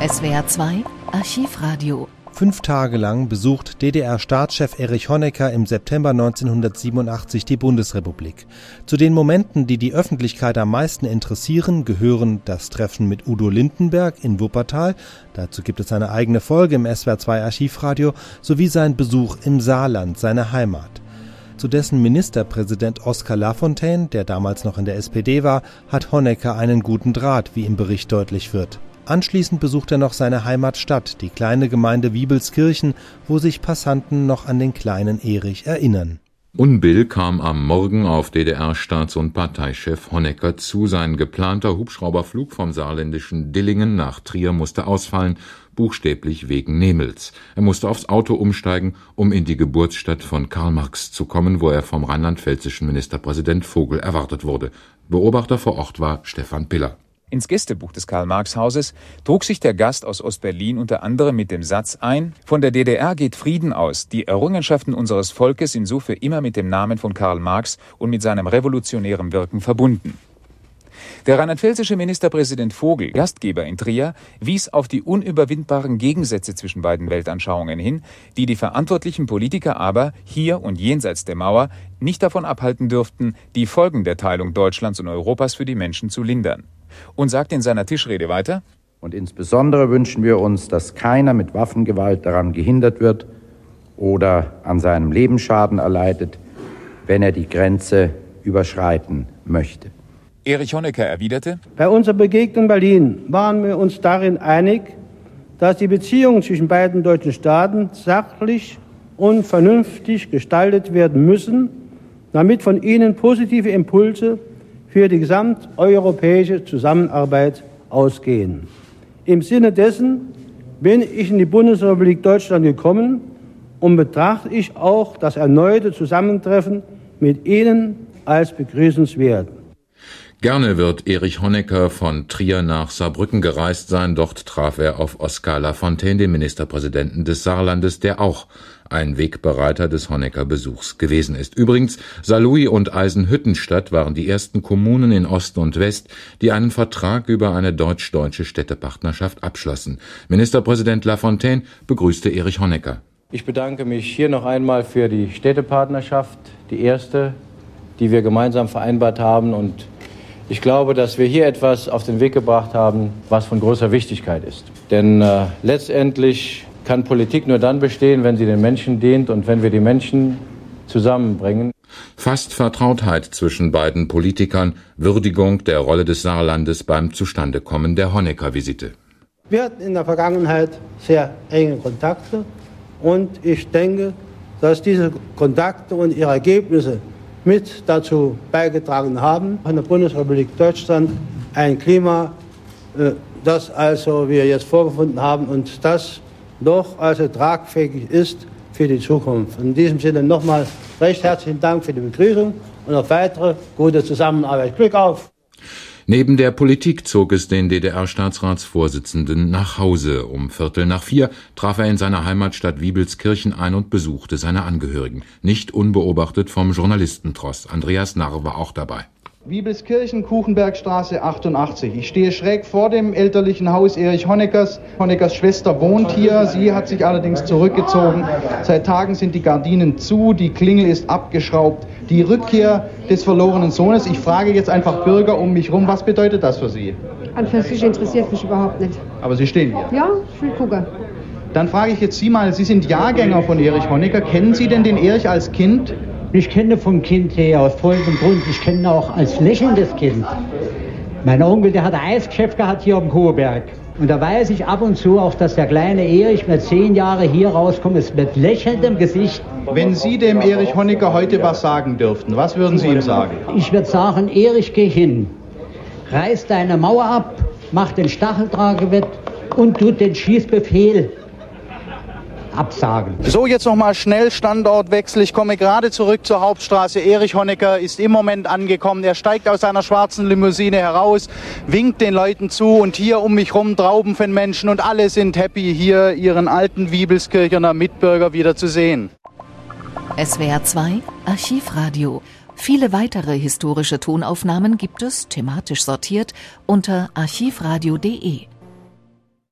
SWR 2 Archivradio Fünf Tage lang besucht DDR-Staatschef Erich Honecker im September 1987 die Bundesrepublik. Zu den Momenten, die die Öffentlichkeit am meisten interessieren, gehören das Treffen mit Udo Lindenberg in Wuppertal, dazu gibt es eine eigene Folge im SWR2 Archivradio, sowie sein Besuch im Saarland, seine Heimat. Zu dessen Ministerpräsident Oskar Lafontaine, der damals noch in der SPD war, hat Honecker einen guten Draht, wie im Bericht deutlich wird. Anschließend besucht er noch seine Heimatstadt, die kleine Gemeinde Wiebelskirchen, wo sich Passanten noch an den kleinen Erich erinnern. Unbill kam am Morgen auf DDR-Staats- und Parteichef Honecker zu. Sein geplanter Hubschrauberflug vom saarländischen Dillingen nach Trier musste ausfallen, buchstäblich wegen Nemels. Er musste aufs Auto umsteigen, um in die Geburtsstadt von Karl Marx zu kommen, wo er vom rheinland-pfälzischen Ministerpräsident Vogel erwartet wurde. Beobachter vor Ort war Stefan Piller. Ins Gästebuch des Karl-Marx-Hauses trug sich der Gast aus Ostberlin unter anderem mit dem Satz ein, von der DDR geht Frieden aus, die Errungenschaften unseres Volkes sind so für immer mit dem Namen von Karl Marx und mit seinem revolutionären Wirken verbunden. Der rheinland-pfälzische Ministerpräsident Vogel, Gastgeber in Trier, wies auf die unüberwindbaren Gegensätze zwischen beiden Weltanschauungen hin, die die verantwortlichen Politiker aber hier und jenseits der Mauer nicht davon abhalten dürften, die Folgen der Teilung Deutschlands und Europas für die Menschen zu lindern und sagt in seiner Tischrede weiter, und insbesondere wünschen wir uns, dass keiner mit Waffengewalt daran gehindert wird oder an seinem Leben Schaden erleidet, wenn er die Grenze überschreiten möchte. Erich Honecker erwiderte, Bei unserer Begegnung in Berlin waren wir uns darin einig, dass die Beziehungen zwischen beiden deutschen Staaten sachlich und vernünftig gestaltet werden müssen, damit von ihnen positive Impulse für die gesamteuropäische Zusammenarbeit ausgehen. Im Sinne dessen bin ich in die Bundesrepublik Deutschland gekommen und betrachte ich auch das erneute Zusammentreffen mit Ihnen als begrüßenswert. Gerne wird Erich Honecker von Trier nach Saarbrücken gereist sein. Dort traf er auf Oskar Lafontaine, den Ministerpräsidenten des Saarlandes, der auch ein Wegbereiter des Honecker-Besuchs gewesen ist. Übrigens, Saarlouis und Eisenhüttenstadt waren die ersten Kommunen in Ost und West, die einen Vertrag über eine deutsch-deutsche Städtepartnerschaft abschlossen. Ministerpräsident Lafontaine begrüßte Erich Honecker. Ich bedanke mich hier noch einmal für die Städtepartnerschaft, die erste, die wir gemeinsam vereinbart haben und ich glaube, dass wir hier etwas auf den Weg gebracht haben, was von großer Wichtigkeit ist. Denn äh, letztendlich kann Politik nur dann bestehen, wenn sie den Menschen dient und wenn wir die Menschen zusammenbringen. Fast Vertrautheit zwischen beiden Politikern, Würdigung der Rolle des Saarlandes beim Zustandekommen der Honecker-Visite. Wir hatten in der Vergangenheit sehr enge Kontakte und ich denke, dass diese Kontakte und ihre Ergebnisse mit dazu beigetragen haben, in der Bundesrepublik Deutschland ein Klima, äh, das also wir jetzt vorgefunden haben und das doch also tragfähig ist für die Zukunft. In diesem Sinne nochmal recht herzlichen Dank für die Begrüßung und auf weitere gute Zusammenarbeit. Glück auf! Neben der Politik zog es den DDR-Staatsratsvorsitzenden nach Hause. Um Viertel nach vier traf er in seiner Heimatstadt Wiebelskirchen ein und besuchte seine Angehörigen. Nicht unbeobachtet vom Journalistentross. Andreas Narr war auch dabei. Wiebelskirchen, Kuchenbergstraße 88. Ich stehe schräg vor dem elterlichen Haus Erich Honeckers. Honeckers Schwester wohnt hier. Sie hat sich allerdings zurückgezogen. Seit Tagen sind die Gardinen zu, die Klingel ist abgeschraubt. Die Rückkehr des verlorenen Sohnes. Ich frage jetzt einfach Bürger um mich rum, was bedeutet das für Sie? An für sich interessiert mich überhaupt nicht. Aber Sie stehen hier. Ja, ich will gucken. Dann frage ich jetzt Sie mal, Sie sind Jahrgänger von Erich Honecker. Kennen Sie denn den Erich als Kind? Ich kenne vom Kind her aus folgendem Grund. Ich kenne auch als lächelndes Kind. Mein Onkel, der hat ein Eisgeschäft gehabt hier am Kuhberg. Und da weiß ich ab und zu auch, dass der kleine Erich mit zehn Jahren hier rauskommt, ist mit lächelndem Gesicht. Wenn Sie dem Erich Honecker heute was sagen dürften, was würden Sie ihm sagen? Ich würde sagen, Erich, geh hin. Reiß deine Mauer ab, mach den Stacheldrahtgewett und tut den Schießbefehl absagen. So, jetzt nochmal schnell Standortwechsel. Ich komme gerade zurück zur Hauptstraße. Erich Honecker ist im Moment angekommen. Er steigt aus seiner schwarzen Limousine heraus, winkt den Leuten zu und hier um mich rum Trauben von Menschen und alle sind happy, hier ihren alten Wiebelskirchener Mitbürger wieder zu sehen. SWR 2 Archivradio. Viele weitere historische Tonaufnahmen gibt es, thematisch sortiert, unter archivradio.de.